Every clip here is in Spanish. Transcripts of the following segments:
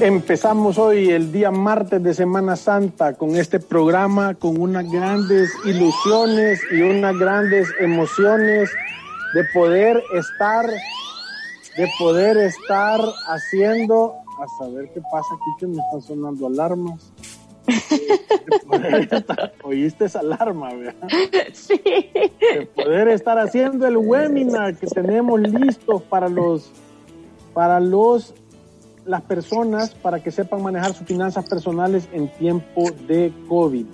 Empezamos hoy el día martes de Semana Santa con este programa con unas grandes ilusiones y unas grandes emociones de poder estar de poder estar haciendo a saber qué pasa aquí que me están sonando alarmas. Oíste esa alarma, ¿verdad? Sí. De poder estar haciendo el webinar que tenemos listo para los para los las personas para que sepan manejar sus finanzas personales en tiempo de COVID.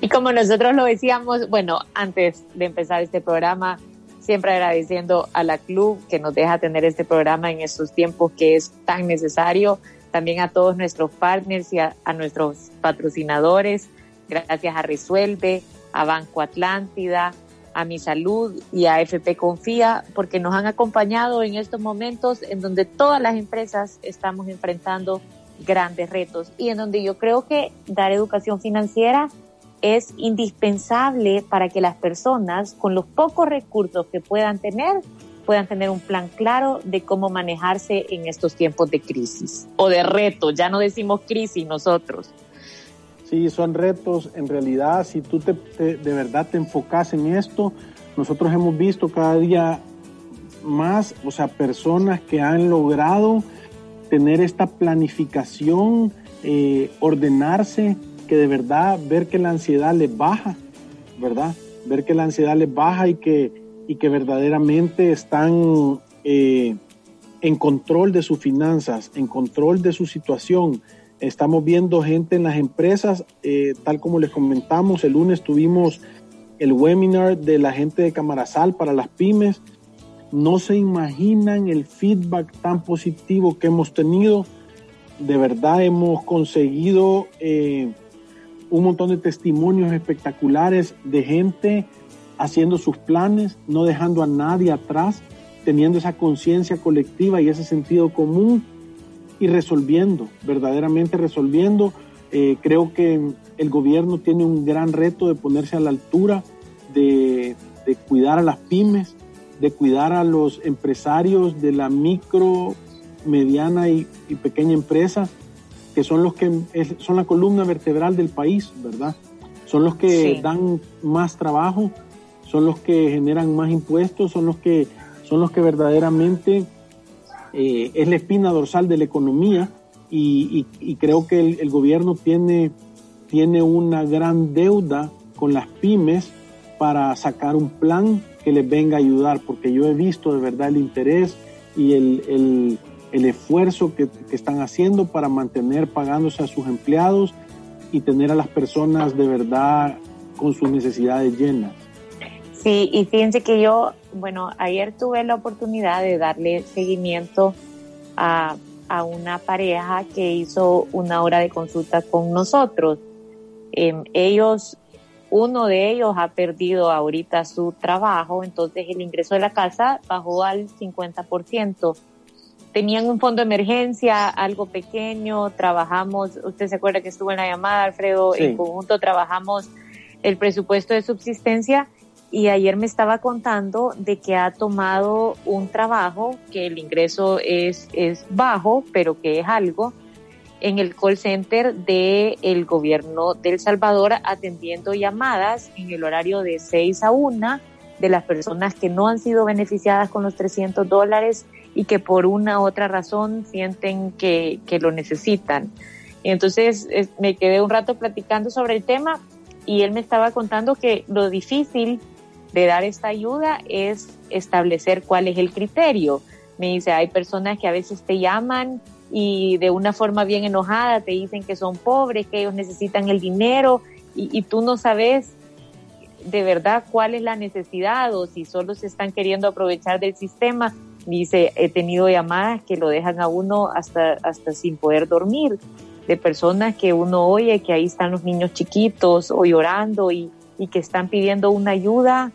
Y como nosotros lo decíamos, bueno, antes de empezar este programa, siempre agradeciendo a la club que nos deja tener este programa en estos tiempos que es tan necesario, también a todos nuestros partners y a, a nuestros patrocinadores, gracias a Resuelve, a Banco Atlántida, a Mi Salud y a FP Confía, porque nos han acompañado en estos momentos en donde todas las empresas estamos enfrentando grandes retos y en donde yo creo que dar educación financiera es indispensable para que las personas con los pocos recursos que puedan tener puedan tener un plan claro de cómo manejarse en estos tiempos de crisis o de reto. Ya no decimos crisis nosotros. Sí, son retos. En realidad, si tú te, te, de verdad te enfocas en esto, nosotros hemos visto cada día más, o sea, personas que han logrado tener esta planificación, eh, ordenarse, que de verdad ver que la ansiedad les baja, ¿verdad? Ver que la ansiedad les baja y que, y que verdaderamente están eh, en control de sus finanzas, en control de su situación. Estamos viendo gente en las empresas, eh, tal como les comentamos, el lunes tuvimos el webinar de la gente de Camarasal para las pymes. No se imaginan el feedback tan positivo que hemos tenido. De verdad hemos conseguido eh, un montón de testimonios espectaculares de gente haciendo sus planes, no dejando a nadie atrás, teniendo esa conciencia colectiva y ese sentido común y resolviendo, verdaderamente resolviendo. Eh, creo que el gobierno tiene un gran reto de ponerse a la altura, de, de cuidar a las pymes, de cuidar a los empresarios de la micro, mediana y, y pequeña empresa, que son los que son la columna vertebral del país, ¿verdad? Son los que sí. dan más trabajo, son los que generan más impuestos, son los que son los que verdaderamente eh, es la espina dorsal de la economía y, creo que el, gobierno tiene, tiene una gran deuda con las pymes para sacar un plan que les venga a ayudar, porque yo he visto de verdad el interés y el, el, el esfuerzo que, que, están haciendo para mantener pagándose a sus empleados y tener a las personas de verdad con sus necesidades llenas. Sí, y fíjense que yo, bueno, ayer tuve la oportunidad de darle seguimiento a, a una pareja que hizo una hora de consulta con nosotros. Eh, ellos, uno de ellos ha perdido ahorita su trabajo, entonces el ingreso de la casa bajó al 50% tenían un fondo de emergencia, algo pequeño, trabajamos, usted se acuerda que estuvo en la llamada, Alfredo, sí. en conjunto trabajamos el presupuesto de subsistencia y ayer me estaba contando de que ha tomado un trabajo, que el ingreso es, es bajo, pero que es algo, en el call center del el gobierno de El Salvador atendiendo llamadas en el horario de 6 a 1 de las personas que no han sido beneficiadas con los 300 dólares y que por una u otra razón sienten que, que lo necesitan. Entonces es, me quedé un rato platicando sobre el tema y él me estaba contando que lo difícil de dar esta ayuda es establecer cuál es el criterio. Me dice, hay personas que a veces te llaman y de una forma bien enojada te dicen que son pobres, que ellos necesitan el dinero y, y tú no sabes de verdad cuál es la necesidad o si solo se están queriendo aprovechar del sistema. Dice, he tenido llamadas que lo dejan a uno hasta, hasta sin poder dormir, de personas que uno oye que ahí están los niños chiquitos o llorando y, y que están pidiendo una ayuda,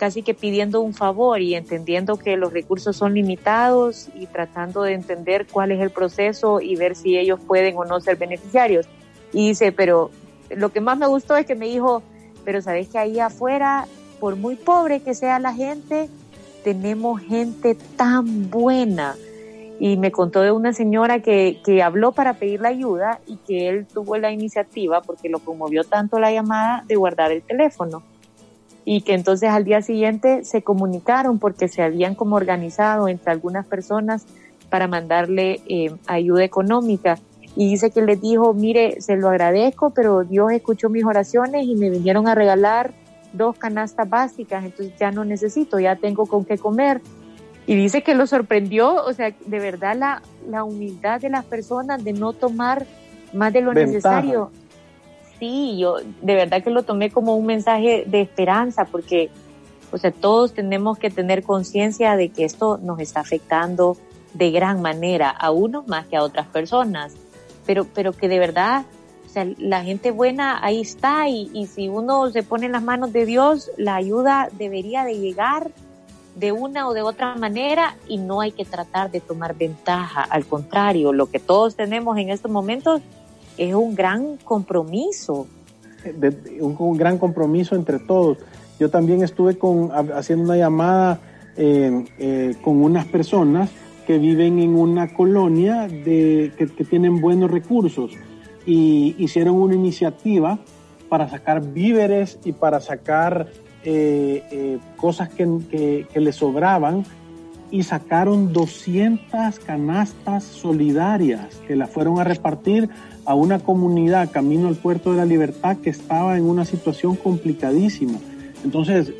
casi que pidiendo un favor y entendiendo que los recursos son limitados y tratando de entender cuál es el proceso y ver si ellos pueden o no ser beneficiarios. Y dice, pero lo que más me gustó es que me dijo, pero sabes que ahí afuera, por muy pobre que sea la gente, tenemos gente tan buena. Y me contó de una señora que, que habló para pedir la ayuda y que él tuvo la iniciativa, porque lo promovió tanto la llamada, de guardar el teléfono. Y que entonces al día siguiente se comunicaron porque se habían como organizado entre algunas personas para mandarle eh, ayuda económica y dice que les dijo, mire, se lo agradezco, pero Dios escuchó mis oraciones y me vinieron a regalar dos canastas básicas, entonces ya no necesito, ya tengo con qué comer. Y dice que lo sorprendió, o sea, de verdad la, la humildad de las personas de no tomar más de lo necesario. Sí, yo de verdad que lo tomé como un mensaje de esperanza, porque, o sea, todos tenemos que tener conciencia de que esto nos está afectando de gran manera a unos más que a otras personas pero, pero que de verdad, o sea, la gente buena ahí está y, si uno se pone en las manos de Dios, la ayuda debería de llegar de una o de otra manera y no hay que tratar de tomar ventaja. Al contrario, lo que todos tenemos en estos momentos es un gran compromiso. un, gran compromiso entre todos. Yo también estuve con, haciendo una llamada eh, eh, con unas personas que viven en una colonia de, que, tienen buenos recursos y hicieron una iniciativa para sacar víveres y para sacar eh, cosas que, que, les sobraban y sacaron 200 canastas solidarias que las fueron a repartir a una comunidad camino al puerto de la libertad que estaba en una situación complicadísima. Entonces,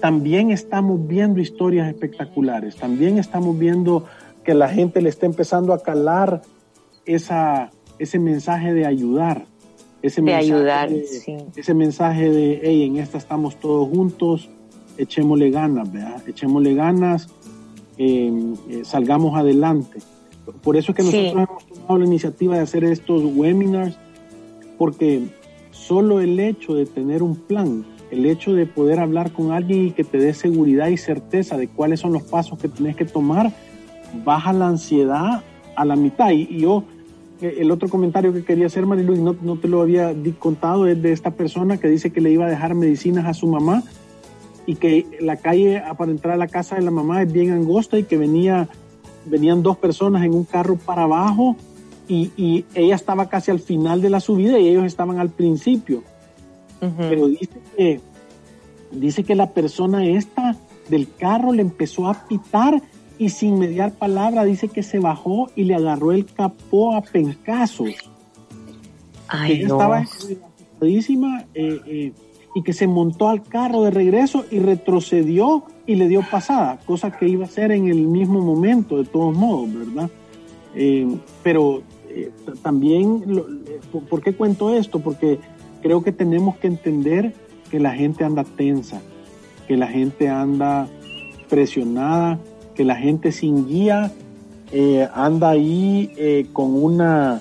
también estamos viendo historias espectaculares, también estamos viendo que la gente le está empezando a calar esa, ese mensaje de ayudar. Ese de mensaje ayudar, de, sí. Ese mensaje de, hey, en esta estamos todos juntos, echémosle ganas, ¿verdad? Echémosle ganas, eh, eh, salgamos adelante. Por eso es que nosotros sí. hemos tomado la iniciativa de hacer estos webinars, porque solo el hecho de tener un plan, el hecho de poder hablar con alguien y que te dé seguridad y certeza de cuáles son los pasos que tienes que tomar, baja la ansiedad a la mitad. Y, y yo, eh, el otro comentario que quería hacer, Marilu, y no, no te lo había contado, es de esta persona que dice que le iba a dejar medicinas a su mamá y que la calle para entrar a la casa de la mamá es bien angosta y que venía, venían dos personas en un carro para abajo y, y ella estaba casi al final de la subida y ellos estaban al principio. Uh -huh. Pero dice que, dice que la persona esta del carro le empezó a pitar y sin mediar palabra dice que se bajó y le agarró el capó a pencazos. Ay, ella no. estaba eh, eh, y que se montó al carro de regreso y retrocedió y le dio pasada, cosa que iba a ser en el mismo momento, de todos modos, ¿verdad? Eh, pero también, lo, ¿por qué cuento esto? Porque creo que tenemos que entender que la gente anda tensa, que la gente anda presionada, que la gente sin guía eh, anda ahí eh, con una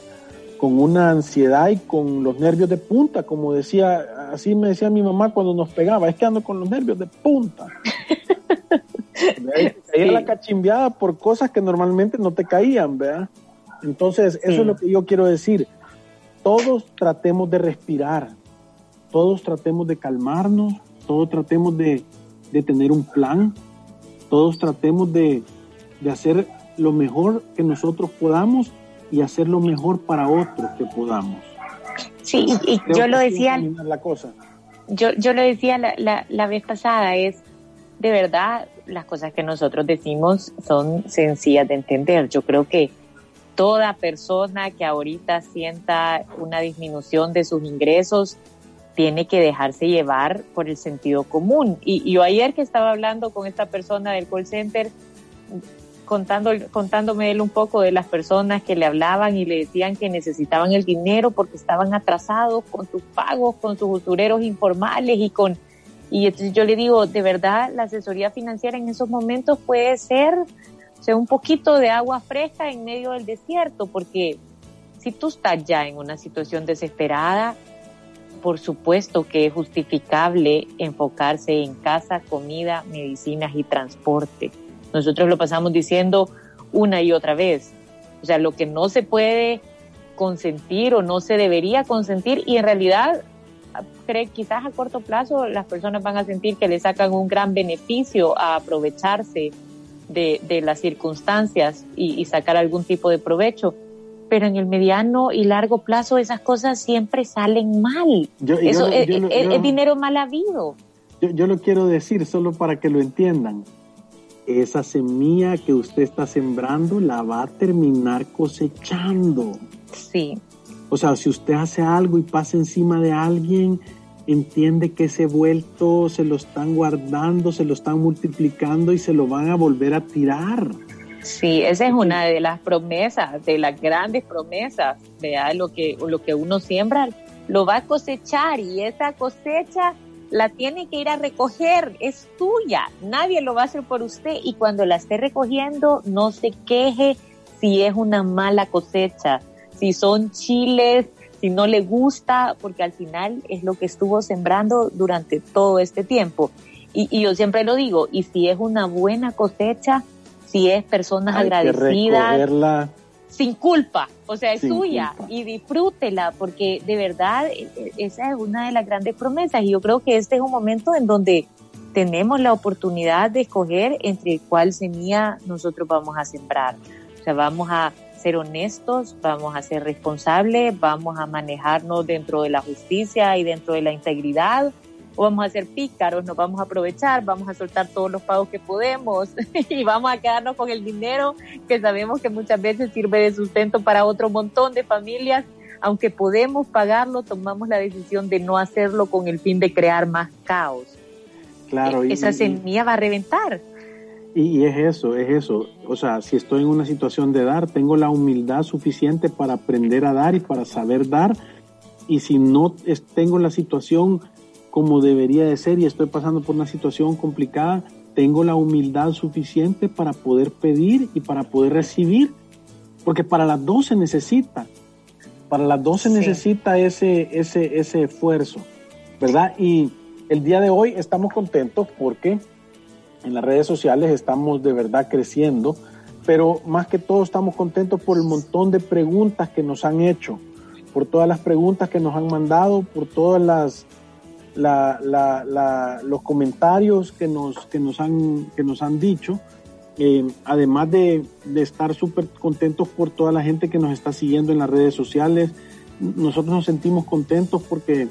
con una ansiedad y con los nervios de punta, como decía, así me decía mi mamá cuando nos pegaba, es que ando con los nervios de punta. Caía sí. la cachimbeada por cosas que normalmente no te caían, ¿verdad? Entonces, eso sí. es lo que yo quiero decir. Todos tratemos de respirar, todos tratemos de calmarnos, todos tratemos de, de tener un plan, todos tratemos de, de, hacer lo mejor que nosotros podamos y hacer lo mejor para otros que podamos. Sí, y, y yo lo decía, la cosa. Yo, yo lo decía la, la, la, vez pasada, es de verdad las cosas que nosotros decimos son sencillas de entender. Yo creo que toda persona que ahorita sienta una disminución de sus ingresos tiene que dejarse llevar por el sentido común. Y, y yo ayer que estaba hablando con esta persona del call center, contando, contándome él un poco de las personas que le hablaban y le decían que necesitaban el dinero porque estaban atrasados con sus pagos, con sus usureros informales y con... Y entonces yo le digo, de verdad, la asesoría financiera en esos momentos puede ser sea, un poquito de agua fresca en medio del desierto, porque si tú estás ya en una situación desesperada, por supuesto que es justificable enfocarse en casa, comida, medicinas y transporte. Nosotros lo pasamos diciendo una y otra vez. O sea, lo que no se puede consentir o no se debería consentir y en realidad cree quizás a corto plazo las personas van a sentir que le sacan un gran beneficio a aprovecharse de, de las circunstancias y, y, sacar algún tipo de provecho. Pero en el mediano y largo plazo esas cosas siempre salen mal. Eso es, es, dinero mal habido. Yo, yo lo quiero decir solo para que lo entiendan. Esa semilla que usted está sembrando la va a terminar cosechando. Sí. O sea, si usted hace algo y pasa encima de alguien, entiende que ese vuelto se lo están guardando, se lo están multiplicando y se lo van a volver a tirar. Sí, esa es una de las promesas, de las grandes promesas, ¿verdad? Lo que, lo que uno siembra lo va a cosechar y esa cosecha la tiene que ir a recoger, es tuya, nadie lo va a hacer por usted y cuando la esté recogiendo no se queje si es una mala cosecha, si son chiles si no le gusta, porque al final es lo que estuvo sembrando durante todo este tiempo. Y, yo siempre lo digo, y si es una buena cosecha, si es personas agradecidas, sin culpa, o sea, es suya y disfrútela, porque de verdad e, e, esa es una de las grandes promesas y yo creo que este es un momento en donde tenemos la oportunidad de escoger entre cuál semilla nosotros vamos a sembrar. O sea, vamos a ser honestos, vamos a ser responsables, vamos a manejarnos dentro de la justicia y dentro de la integridad, o vamos a ser pícaros, nos vamos a aprovechar, vamos a soltar todos los pagos que podemos y vamos a quedarnos con el dinero que sabemos que muchas veces sirve de sustento para otro montón de familias. Aunque podemos pagarlo, tomamos la decisión de no hacerlo con el fin de crear más caos. Claro, e esa semilla va a reventar. Y, es eso, es eso. O sea, si estoy en una situación de dar, tengo la humildad suficiente para aprender a dar y para saber dar. Y si no tengo la situación como debería de ser y estoy pasando por una situación complicada, tengo la humildad suficiente para poder pedir y para poder recibir. Porque para las dos se necesita. Para las dos se necesita ese, ese, ese esfuerzo, ¿verdad? Y el día de hoy estamos contentos porque en las redes sociales estamos de verdad creciendo, pero más que todo estamos contentos por el montón de preguntas que nos han hecho, por todas las preguntas que nos han mandado, por todas las los comentarios que nos, que nos, han, que nos han dicho. Eh, además de, de estar súper contentos por toda la gente que nos está siguiendo en las redes sociales, nosotros nos sentimos contentos porque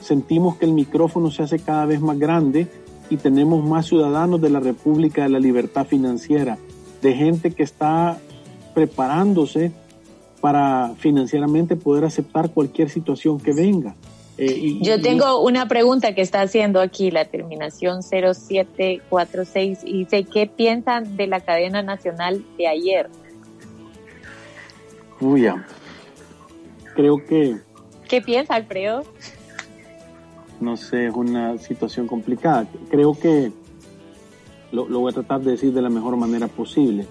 sentimos que el micrófono se hace cada vez más grande y tenemos más ciudadanos de la República de la Libertad Financiera, de gente que está preparándose para financieramente poder aceptar cualquier situación que venga. Eh, Yo tengo una pregunta que está haciendo aquí la terminación 0746 y dice, ¿qué piensan de la cadena nacional de ayer? Uy, creo que... ¿Qué piensa Alfredo? no sé, es una situación complicada. Creo que lo, voy a tratar de decir de la mejor manera posible.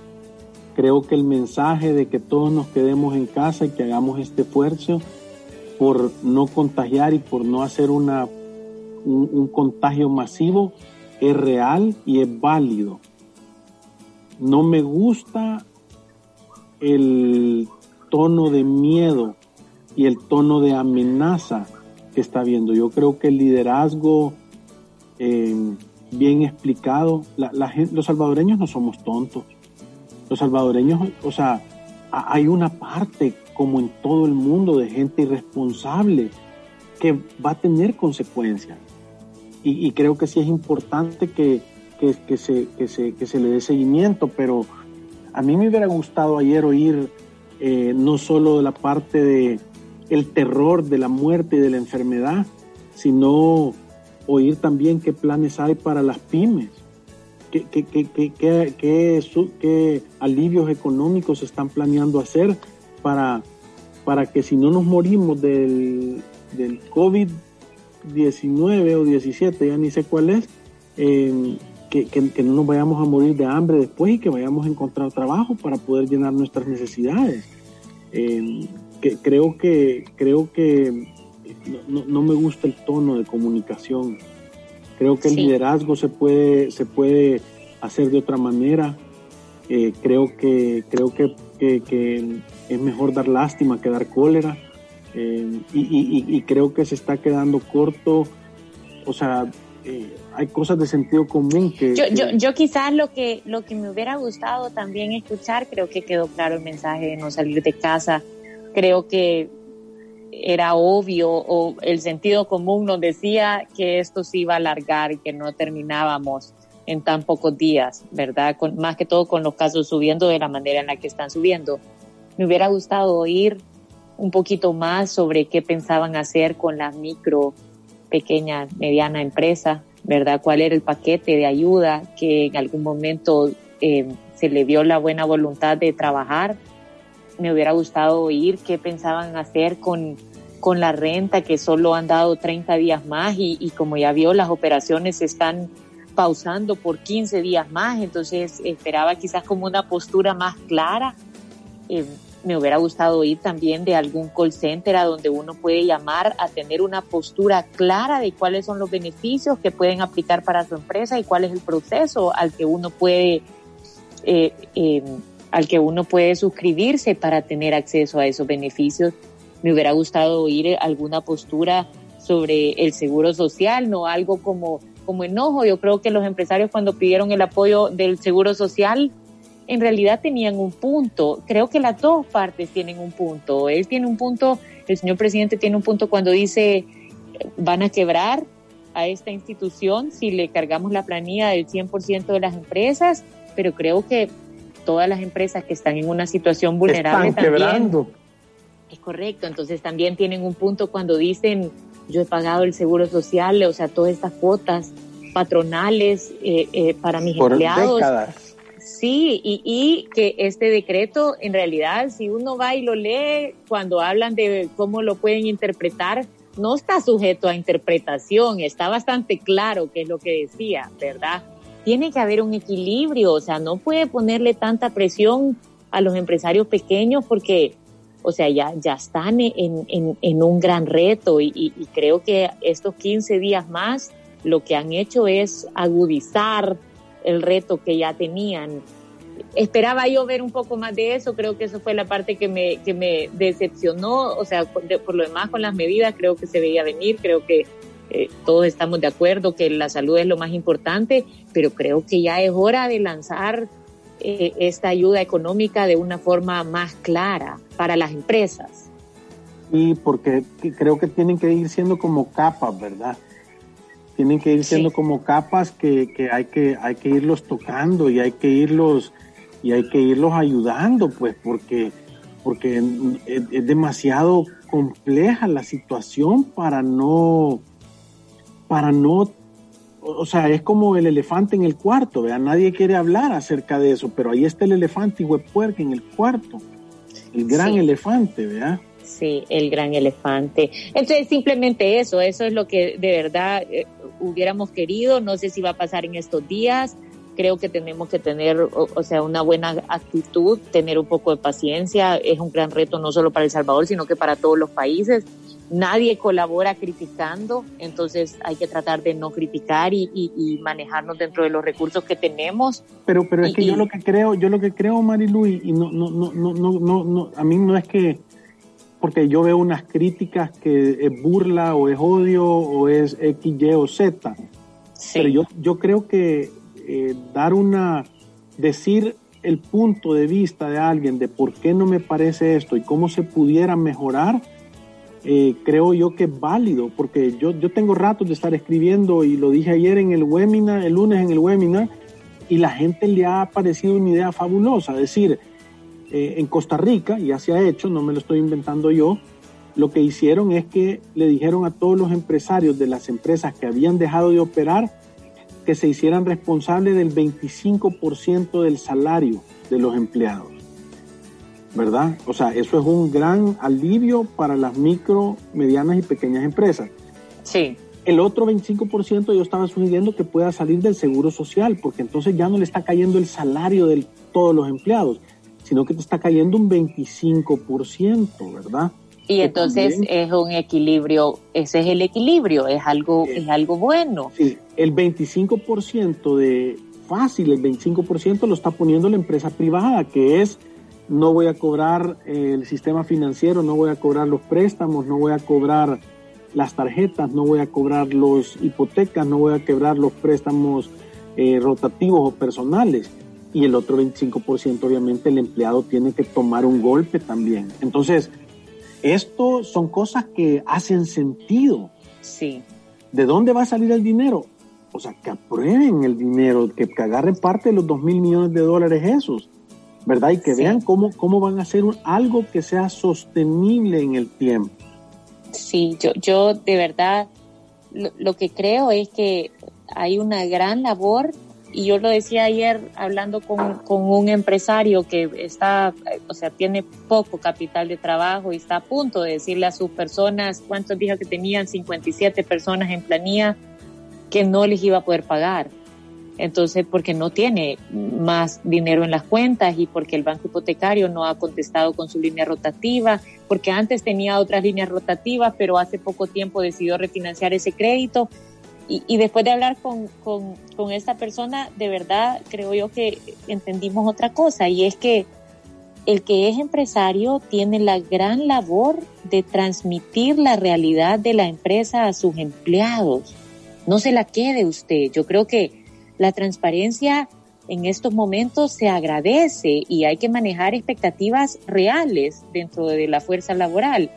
Creo que el mensaje de que todos nos quedemos en casa y que hagamos este esfuerzo por no contagiar y por no hacer una, un contagio masivo es real y es válido. No me gusta el tono de miedo y el tono de amenaza que está viendo. Yo creo que el liderazgo eh, bien explicado, la, gente, los salvadoreños no somos tontos. Los salvadoreños, o sea, hay una parte, como en todo el mundo, de gente irresponsable que va a tener consecuencias. Y, creo que sí es importante que, que, se, que, se, que se le dé seguimiento, pero a mí me hubiera gustado ayer oír eh, no solo de la parte de, el terror de la muerte y de la enfermedad, sino oír también qué planes hay para las pymes, qué, qué, qué, qué, alivios económicos están planeando hacer para, para que si no nos morimos del, del COVID-19 o 17, ya ni sé cuál es, eh, que, que, no nos vayamos a morir de hambre después y que vayamos a encontrar trabajo para poder llenar nuestras necesidades. Eh, que, creo que, creo que no, no, me gusta el tono de comunicación. Creo que el liderazgo se puede, se puede hacer de otra manera. Eh, creo que, creo que, que, es mejor dar lástima que dar cólera. Eh, y, y, y, creo que se está quedando corto. O sea, eh, hay cosas de sentido común que yo, yo, yo, quizás lo que lo que me hubiera gustado también escuchar creo que quedó claro el mensaje de no salir de casa creo que era obvio o el sentido común nos decía que esto se iba a alargar y que no terminábamos en tan pocos días, ¿verdad? Más que todo con los casos subiendo de la manera en la que están subiendo. Me hubiera gustado oír un poquito más sobre qué pensaban hacer con la micro, pequeña, mediana empresa, ¿verdad? ¿Cuál era el paquete de ayuda que en algún momento eh, se le dio la buena voluntad de trabajar me hubiera gustado oír qué pensaban hacer con, con la renta, que solo han dado 30 días más y, como ya vio, las operaciones están pausando por 15 días más, entonces esperaba quizás como una postura más clara. Eh, me hubiera gustado oír también de algún call center a donde uno puede llamar a tener una postura clara de cuáles son los beneficios que pueden aplicar para su empresa y cuál es el proceso al que uno puede eh, eh, al que uno puede suscribirse para tener acceso a esos beneficios. Me hubiera gustado oír alguna postura sobre el seguro social, no algo como, como enojo. Yo creo que los empresarios cuando pidieron el apoyo del seguro social, en realidad tenían un punto. Creo que las dos partes tienen un punto. Él tiene un punto, el señor presidente tiene un punto cuando dice van a quebrar a esta institución si le cargamos la planilla del 100% de las empresas, pero creo que todas las empresas que están en una situación vulnerable están Quebrando. Es correcto, entonces también tienen un punto cuando dicen yo he pagado el seguro social, o sea, todas estas cuotas patronales eh, eh, para mis Por empleados. Décadas. Sí, y, y, que este decreto, en realidad, si uno va y lo lee, cuando hablan de cómo lo pueden interpretar, no está sujeto a interpretación, está bastante claro qué es lo que decía, ¿verdad? tiene que haber un equilibrio, o sea, no puede ponerle tanta presión a los empresarios pequeños porque, o sea, ya, ya están en, en, en un gran reto y, y, creo que estos 15 días más lo que han hecho es agudizar el reto que ya tenían. Esperaba yo ver un poco más de eso, creo que eso fue la parte que me, que me decepcionó, o sea, por lo demás con las medidas creo que se veía venir, creo que eh, todos estamos de acuerdo que la salud es lo más importante, pero creo que ya es hora de lanzar eh, esta ayuda económica de una forma más clara para las empresas. Y porque creo que tienen que ir siendo como capas, ¿verdad? Tienen que ir siendo como capas que, que, hay que hay que irlos tocando y hay que irlos y hay que irlos ayudando, pues, porque porque es demasiado compleja la situación para no para no, o sea, es como el elefante en el cuarto, ¿vea? Nadie quiere hablar acerca de eso, pero ahí está el elefante y puerca en el cuarto, el gran elefante, ¿verdad? Sí, el gran elefante. Entonces, simplemente eso, eso es lo que de verdad eh, hubiéramos querido, no sé si va a pasar en estos días, creo que tenemos que tener, o, sea, una buena actitud, tener un poco de paciencia, es un gran reto no solo para El Salvador, sino que para todos los países nadie colabora criticando, entonces hay que tratar de no criticar y, y, manejarnos dentro de los recursos que tenemos. Pero, pero es que yo lo que creo, yo lo que creo, Marilu, y no, no, no, no, no, no, a mí no es que, porque yo veo unas críticas que es burla o es odio o es X, Y o Z. Pero yo, yo creo que eh, dar una, decir el punto de vista de alguien de por qué no me parece esto y cómo se pudiera mejorar, eh, creo yo que es válido, porque yo, yo tengo ratos de estar escribiendo y lo dije ayer en el webinar, el lunes en el webinar, y la gente le ha parecido una idea fabulosa. Es decir, eh, en Costa Rica, ya se ha hecho, no me lo estoy inventando yo, lo que hicieron es que le dijeron a todos los empresarios de las empresas que habían dejado de operar que se hicieran responsables del 25% del salario de los empleados. ¿Verdad? O sea, eso es un gran alivio para las micro, medianas y pequeñas empresas. Sí. El otro 25% yo estaba sugiriendo que pueda salir del seguro social, porque entonces ya no le está cayendo el salario de todos los empleados, sino que te está cayendo un 25%, ¿verdad? Y entonces es un equilibrio, ese es el equilibrio, es algo, es algo bueno. Sí, el 25% de fácil, el 25% lo está poniendo la empresa privada, que es no voy a cobrar el sistema financiero, no voy a cobrar los préstamos, no voy a cobrar las tarjetas, no voy a cobrar los hipotecas, no voy a quebrar los préstamos eh, rotativos o personales. Y el otro 25% obviamente el empleado tiene que tomar un golpe también. Entonces, esto son cosas que hacen sentido. Sí. ¿De dónde va a salir el dinero? O sea, que aprueben el dinero, que, agarren parte de los 2 mil millones de dólares esos, ¿verdad? Y que vean cómo, cómo van a hacer algo que sea sostenible en el tiempo. Sí, yo, yo de verdad lo, que creo es que hay una gran labor y yo lo decía ayer hablando con, un empresario que está, o sea, tiene poco capital de trabajo y está a punto de decirle a sus personas, ¿cuántos dijo que tenían? 57 personas en planilla que no les iba a poder pagar. Entonces, porque no tiene más dinero en las cuentas y porque el banco hipotecario no ha contestado con su línea rotativa, porque antes tenía otras líneas rotativas, pero hace poco tiempo decidió refinanciar ese crédito. Y, después de hablar con, con, esta persona, de verdad creo yo que entendimos otra cosa y es que el que es empresario tiene la gran labor de transmitir la realidad de la empresa a sus empleados. No se la quede usted. Yo creo que la transparencia en estos momentos se agradece y hay que manejar expectativas reales dentro de la fuerza laboral.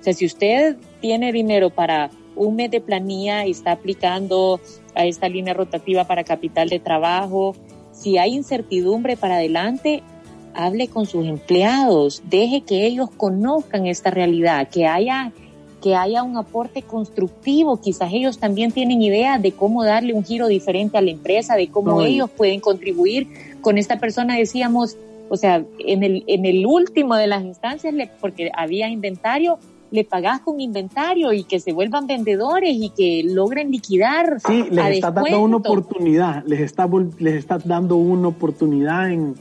O sea, si usted tiene dinero para un mes de planilla y está aplicando a esta línea rotativa para capital de trabajo, si hay incertidumbre para adelante, hable con sus empleados, deje que ellos conozcan esta realidad, que haya que haya un aporte constructivo. Quizás ellos también tienen ideas de cómo darle un giro diferente a la empresa, de cómo ellos pueden contribuir. Con esta persona decíamos, o sea, en el, en el último de las instancias, porque había inventario, le pagás con inventario y que se vuelvan vendedores y que logren liquidar. Sí, les está dando una oportunidad, les está, les está dando una oportunidad en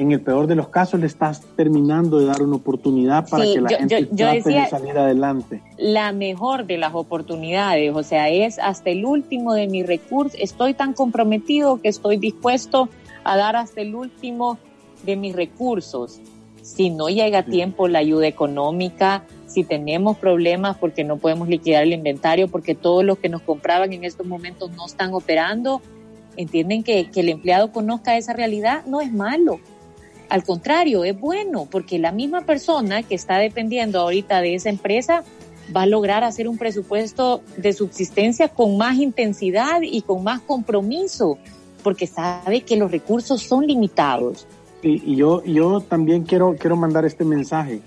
en el peor de los casos le estás terminando de dar una oportunidad para que la gente trate de salir adelante. La mejor de las oportunidades, o sea, es hasta el último de mis recursos, estoy tan comprometido que estoy dispuesto a dar hasta el último de mis recursos. Si no llega a tiempo la ayuda económica, si tenemos problemas porque no podemos liquidar el inventario, porque todos los que nos compraban en estos momentos no están operando, entienden que, que el empleado conozca esa realidad, no es malo al contrario, es bueno porque la misma persona que está dependiendo ahorita de esa empresa va a lograr hacer un presupuesto de subsistencia con más intensidad y con más compromiso, porque sabe que los recursos son limitados. Y, yo, yo también quiero, quiero mandar este mensaje.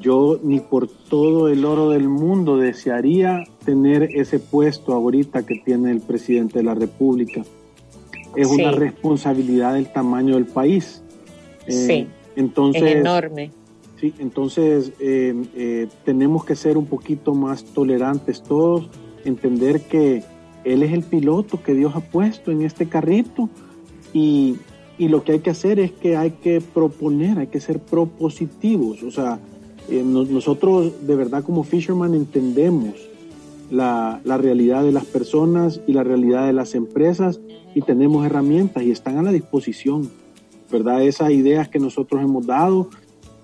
Yo ni por todo el oro del mundo desearía tener ese puesto ahorita que tiene el presidente de la República es una responsabilidad del tamaño del país. Eh, sí. Entonces, es enorme. Sí, entonces eh, eh, tenemos que ser un poquito más tolerantes todos, entender que él es el piloto que Dios ha puesto en este carrito y, y lo que hay que hacer es que hay que proponer, hay que ser propositivos. O sea, nosotros de verdad como Fisherman entendemos la, la, realidad de las personas y la realidad de las empresas y tenemos herramientas y están a la disposición, ¿verdad? Esas ideas que nosotros hemos dado,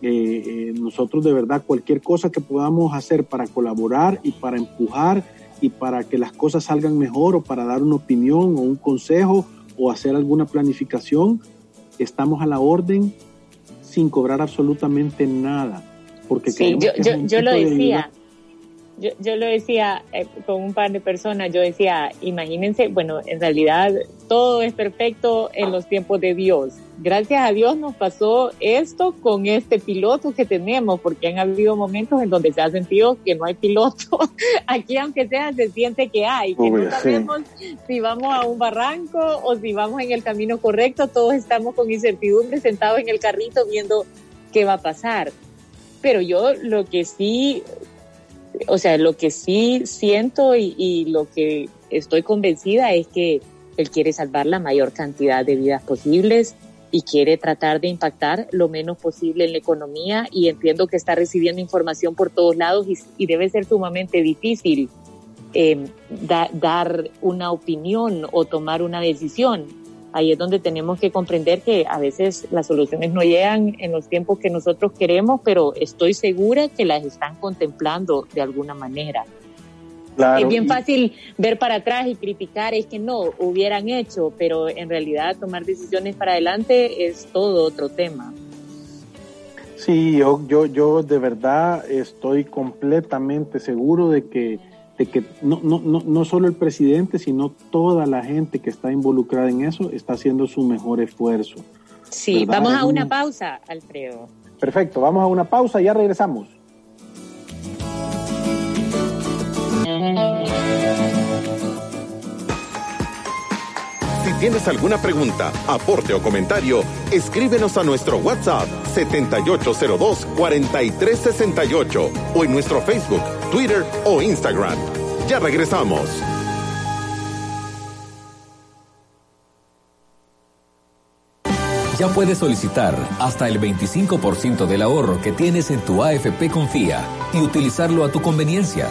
eh, eh, nosotros de verdad cualquier cosa que podamos hacer para colaborar y para empujar y para que las cosas salgan mejor o para dar una opinión o un consejo o hacer alguna planificación, estamos a la orden sin cobrar absolutamente nada. Porque sí, yo, yo, yo lo decía yo, yo lo decía eh, con un par de personas, yo decía, imagínense, bueno, en realidad todo es perfecto en los tiempos de Dios. Gracias a Dios nos pasó esto con este piloto que tenemos, porque han habido momentos en donde se ha sentido que no hay piloto. Aquí, aunque sea, se siente que hay, que no sabemos si vamos a un barranco o si vamos en el camino correcto. Todos estamos con incertidumbre sentados en el carrito viendo qué va a pasar. Pero yo lo que sí o sea, lo que sí siento y, lo que estoy convencida es que él quiere salvar la mayor cantidad de vidas posibles y quiere tratar de impactar lo menos posible en la economía y entiendo que está recibiendo información por todos lados y, debe ser sumamente difícil eh, dar una opinión o tomar una decisión ahí es donde tenemos que comprender que a veces las soluciones no llegan en los tiempos que nosotros queremos, pero estoy segura que las están contemplando de alguna manera. es bien fácil ver para atrás y criticar, es que no, hubieran hecho, pero en realidad tomar decisiones para adelante es todo otro tema. Sí, yo, yo, yo de verdad estoy completamente seguro de que que no, no, no, no solo el presidente, sino toda la gente que está involucrada en eso está haciendo su mejor esfuerzo. Sí, vamos a una pausa, Alfredo. Perfecto, vamos a una pausa y ya regresamos. Si tienes alguna pregunta, aporte o comentario, escríbenos a nuestro WhatsApp 7802-4368 o en nuestro Facebook, Twitter o Instagram. Ya regresamos. Ya puedes solicitar hasta el 25% del ahorro que tienes en tu AFP Confía y utilizarlo a tu conveniencia.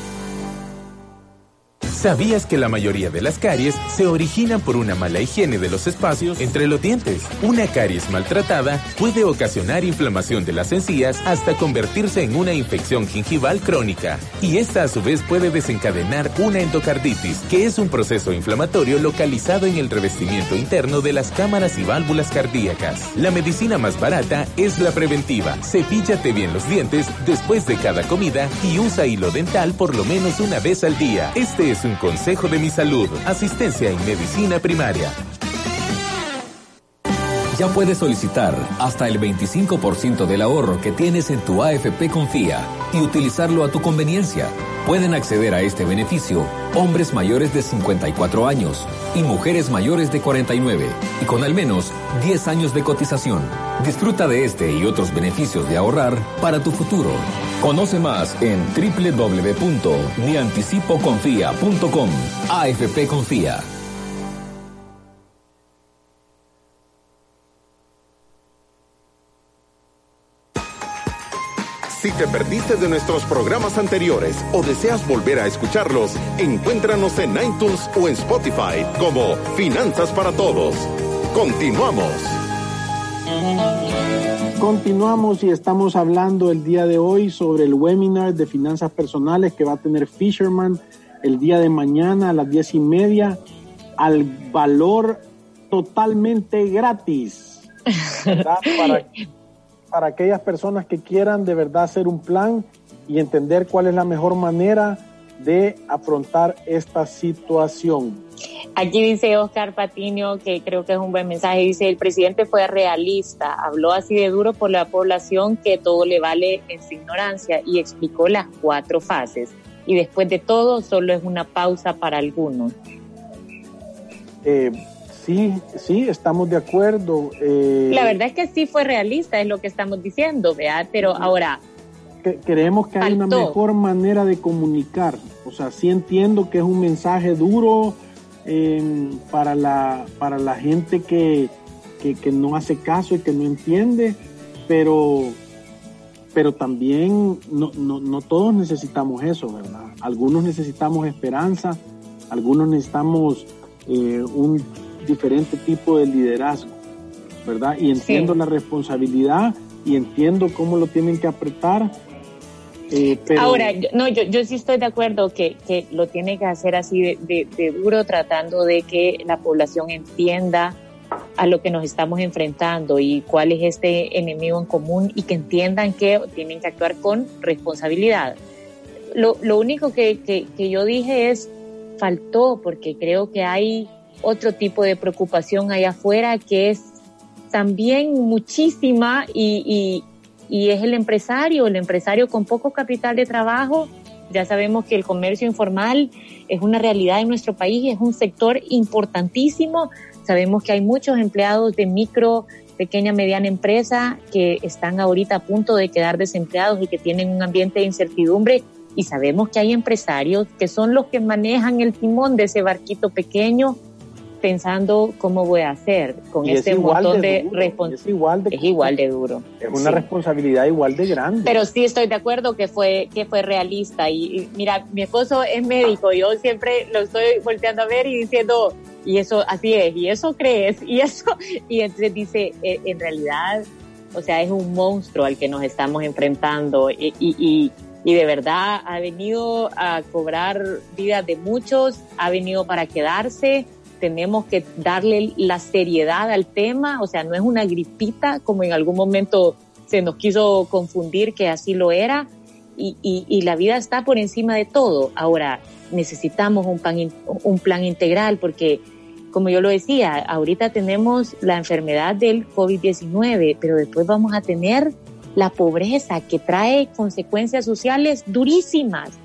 ¿Sabías que la mayoría de las caries se originan por una mala higiene de los espacios entre los dientes? Una caries maltratada puede ocasionar inflamación de las encías hasta convertirse en una infección gingival crónica. Y esta a su vez puede desencadenar una endocarditis, que es un proceso inflamatorio localizado en el revestimiento interno de las cámaras y válvulas cardíacas. La medicina más barata es la preventiva. Cepíllate bien los dientes después de cada comida y usa hilo dental por lo menos una vez al día. Este es un consejo de mi salud. Asistencia en medicina primaria. Ya puedes solicitar hasta el 25% del ahorro que tienes en tu AFP Confía y utilizarlo a tu conveniencia. Pueden acceder a este beneficio hombres mayores de 54 años y mujeres mayores de 49 y con al menos 10 años de cotización. Disfruta de este y otros beneficios de ahorrar para tu futuro. Conoce más en www.nianticipoconfía.com. AFP Confía. Si te perdiste de nuestros programas anteriores o deseas volver a escucharlos, encuéntranos en iTunes o en Spotify como Finanzas para Todos. Continuamos. Continuamos y estamos hablando el día de hoy sobre el webinar de finanzas personales que va a tener Fisherman el día de mañana a las diez y media al valor totalmente gratis. Para, para aquellas personas que quieran de verdad hacer un plan y entender cuál es la mejor manera de afrontar esta situación. Aquí dice Oscar Patiño, que creo que es un buen mensaje, dice, el presidente fue realista, habló así de duro por la población que todo le vale en su ignorancia y explicó las cuatro fases. Y después de todo, solo es una pausa para algunos. Eh, sí, sí, estamos de acuerdo. Eh, la verdad es que sí fue realista, es lo que estamos diciendo, ¿verdad? Pero ahora... creemos que hay una mejor manera de comunicar. O sea, sí entiendo que es un mensaje duro, para, la, para la gente que, no hace caso y que no entiende, pero, pero también no, no, todos necesitamos eso, ¿verdad? Algunos necesitamos esperanza, algunos necesitamos eh, un diferente tipo de liderazgo, ¿verdad? Y entiendo la responsabilidad y entiendo cómo lo tienen que apretar. Eh, Ahora, no, yo, yo sí estoy de acuerdo que, que lo tiene que hacer así de, de, duro, tratando de que la población entienda a lo que nos estamos enfrentando y cuál es este enemigo en común y que entiendan que tienen que actuar con responsabilidad. Lo, lo único que, que, que yo dije es, faltó, porque creo que hay otro tipo de preocupación allá afuera que es también muchísima y, y, es el empresario, el empresario con poco capital de trabajo. Ya sabemos que el comercio informal es una realidad en nuestro país, es un sector importantísimo. Sabemos que hay muchos empleados de micro, pequeña, mediana empresa que están ahorita a punto de quedar desempleados y que tienen un ambiente de incertidumbre. Y sabemos que hay empresarios que son los que manejan el timón de ese barquito pequeño pensando cómo voy a hacer con este montón de, responsabilidades. Es igual de duro. Es una responsabilidad igual de grande. Pero sí estoy de acuerdo que fue que fue realista y, mira, mi esposo es médico, yo siempre lo estoy volteando a ver y diciendo y eso así es y eso crees y eso y entonces dice eh, en realidad, o sea, es un monstruo al que nos estamos enfrentando y, y, y de verdad ha venido a cobrar vidas de muchos, ha venido para quedarse tenemos que darle la seriedad al tema, o sea, no es una gripita como en algún momento se nos quiso confundir que así lo era, y, la vida está por encima de todo. Ahora, necesitamos un, un plan integral porque, como yo lo decía, ahorita tenemos la enfermedad del COVID-19, pero después vamos a tener la pobreza que trae consecuencias sociales durísimas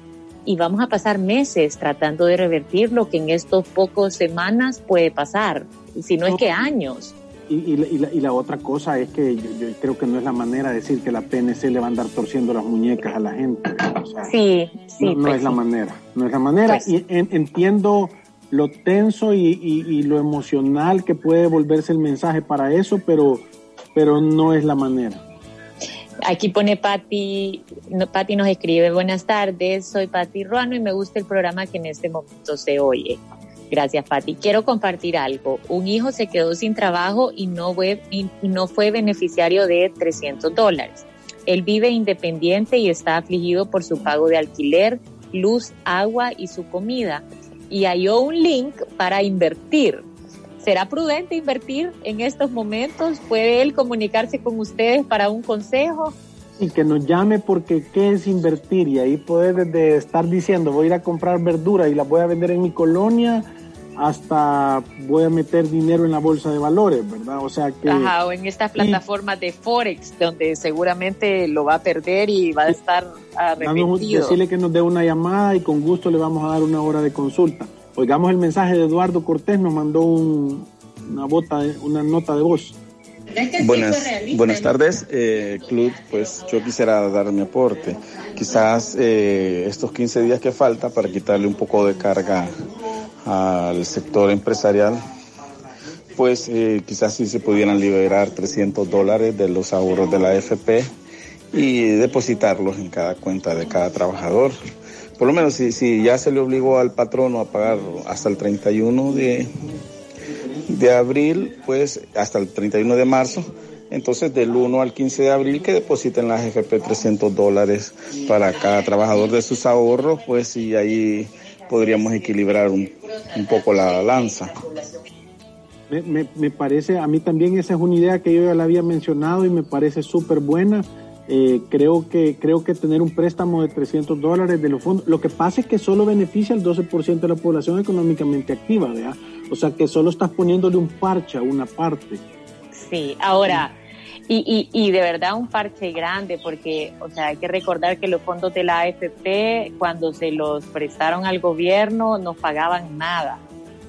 y vamos a pasar meses tratando de revertir lo que en estos pocos semanas puede pasar, si no es que años. Y, la, otra cosa es que yo, creo que no es la manera de decir que la PNC le va a andar torciendo las muñecas a la gente. sí, sí. No, pues es la manera, no es la manera. Pues y entiendo lo tenso y, lo emocional que puede volverse el mensaje para eso, pero, pero no es la manera. Aquí pone Patti, Patti nos escribe, buenas tardes, soy Patti Ruano y me gusta el programa que en este momento se oye. Gracias, Patti. Quiero compartir algo. Un hijo se quedó sin trabajo y no fue, y no fue beneficiario de 300 dólares. Él vive independiente y está afligido por su pago de alquiler, luz, agua y su comida. Y halló un link para invertir. ¿Será prudente invertir en estos momentos? ¿Puede él comunicarse con ustedes para un consejo? Y que nos llame porque qué es invertir y ahí poder desde estar diciendo voy a ir a comprar verdura y la voy a vender en mi colonia hasta voy a meter dinero en la bolsa de valores, ¿verdad? O sea que... Ajá, o en estas plataformas de Forex, donde seguramente lo va a perder y va a estar arrepentido. Decirle que nos dé una llamada y con gusto le vamos a dar una hora de consulta. Oigamos el mensaje de Eduardo Cortés, nos mandó una, bota, una nota de voz. Buenas, buenas tardes, eh, Club. Pues yo quisiera dar mi aporte. Quizás eh, estos 15 días que falta para quitarle un poco de carga al sector empresarial, pues eh, quizás sí se pudieran liberar 300 dólares de los ahorros de la AFP y depositarlos en cada cuenta de cada trabajador por lo menos si, si ya se le obligó al patrono a pagar hasta el 31 de, de abril, pues hasta el 31 de marzo, entonces del 1 al 15 de abril que depositen las FP 300 dólares para cada trabajador de sus ahorros, pues y ahí podríamos equilibrar un, un poco la balanza. Me, me, me, parece, a mí también esa es una idea que yo ya la había mencionado y me parece súper buena eh, creo, que, creo que tener un préstamo de 300 dólares de los fondos, lo que pasa es que solo beneficia al 12% de la población económicamente activa. O sea que solo estás poniéndole un parche a una parte. Sí, ahora, y, y, y de verdad un parche grande, porque, o sea, hay que recordar que los fondos de la AFP, cuando se los prestaron al gobierno, no pagaban nada.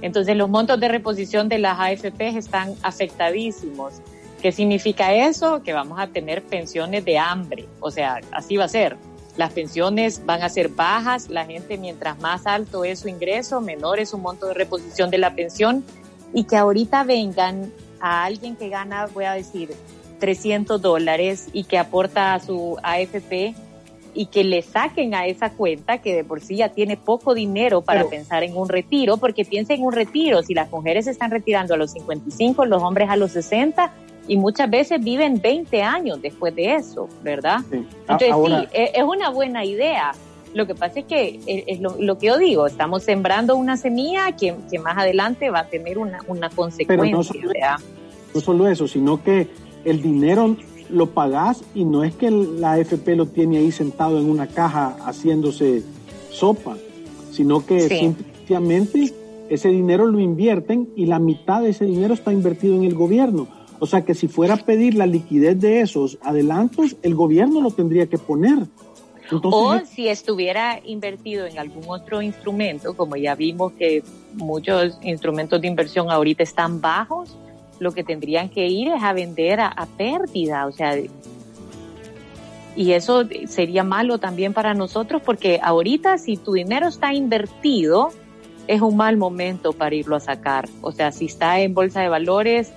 Entonces los montos de reposición de las AFP están afectadísimos. ¿Qué significa eso? Que vamos a tener pensiones de hambre, o sea, así va a ser. Las pensiones van a ser bajas, la gente mientras más alto es su ingreso, menor es su monto de reposición de la pensión y que ahorita vengan a alguien que gana, voy a decir, 300 dólares y que aporta a su AFP y que le saquen a esa cuenta que de por sí ya tiene poco dinero para pensar en un retiro, porque piensa en un retiro, si las mujeres se están retirando a los 55, los hombres a los 60, y muchas veces viven 20 años después de eso, ¿verdad? Entonces sí, e, es una buena idea. Lo que pasa es que e, es lo, que yo digo, estamos sembrando una semilla que, más adelante va a tener una, consecuencia. no solo, no solo eso, sino que el dinero lo pagás y no es que la AFP lo tiene ahí sentado en una caja haciéndose sopa, sino que simplemente ese dinero lo invierten y la mitad de ese dinero está invertido en el gobierno. O sea que si fuera a pedir la liquidez de esos adelantos, el gobierno lo tendría que poner. o si estuviera invertido en algún otro instrumento, como ya vimos que muchos instrumentos de inversión ahorita están bajos, lo que tendrían que ir es a vender a, a pérdida, o sea, y eso sería malo también para nosotros porque ahorita si tu dinero está invertido, es un mal momento para irlo a sacar. O sea, si está en bolsa de valores,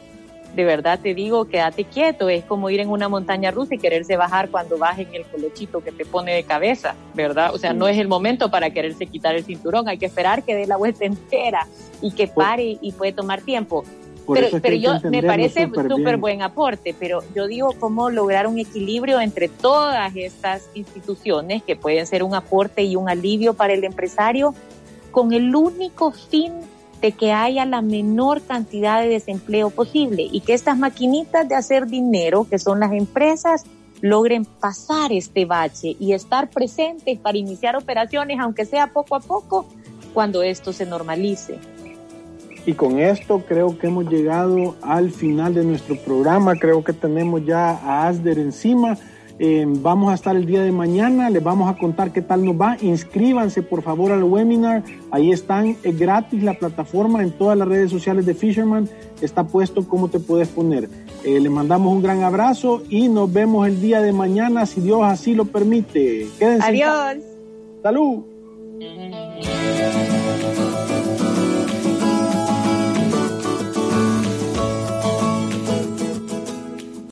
de verdad te digo, quédate quieto. Es como ir en una montaña rusa y quererse bajar cuando baje en el colochito que te pone de cabeza, ¿verdad? O sea, no es el momento para quererse quitar el cinturón. Hay que esperar que dé la vuelta entera y que pare y puede tomar tiempo. Pero, pero yo me parece súper buen aporte, pero yo digo cómo lograr un equilibrio entre todas estas instituciones que pueden ser un aporte y un alivio para el empresario con el único fin de que haya la menor cantidad de desempleo posible y que estas maquinitas de hacer dinero, que son las empresas, logren pasar este bache y estar presentes para iniciar operaciones, aunque sea poco a poco, cuando esto se normalice. Y con esto creo que hemos llegado al final de nuestro programa. Creo que tenemos ya a Asder encima. Eh, vamos a estar el día de mañana, les vamos a contar qué tal nos va. Inscríbanse por favor al webinar, ahí están, es gratis la plataforma en todas las redes sociales de Fisherman, está puesto cómo te puedes poner. Eh, les mandamos un gran abrazo y nos vemos el día de mañana si Dios así lo permite. Quédense. Adiós. Salud.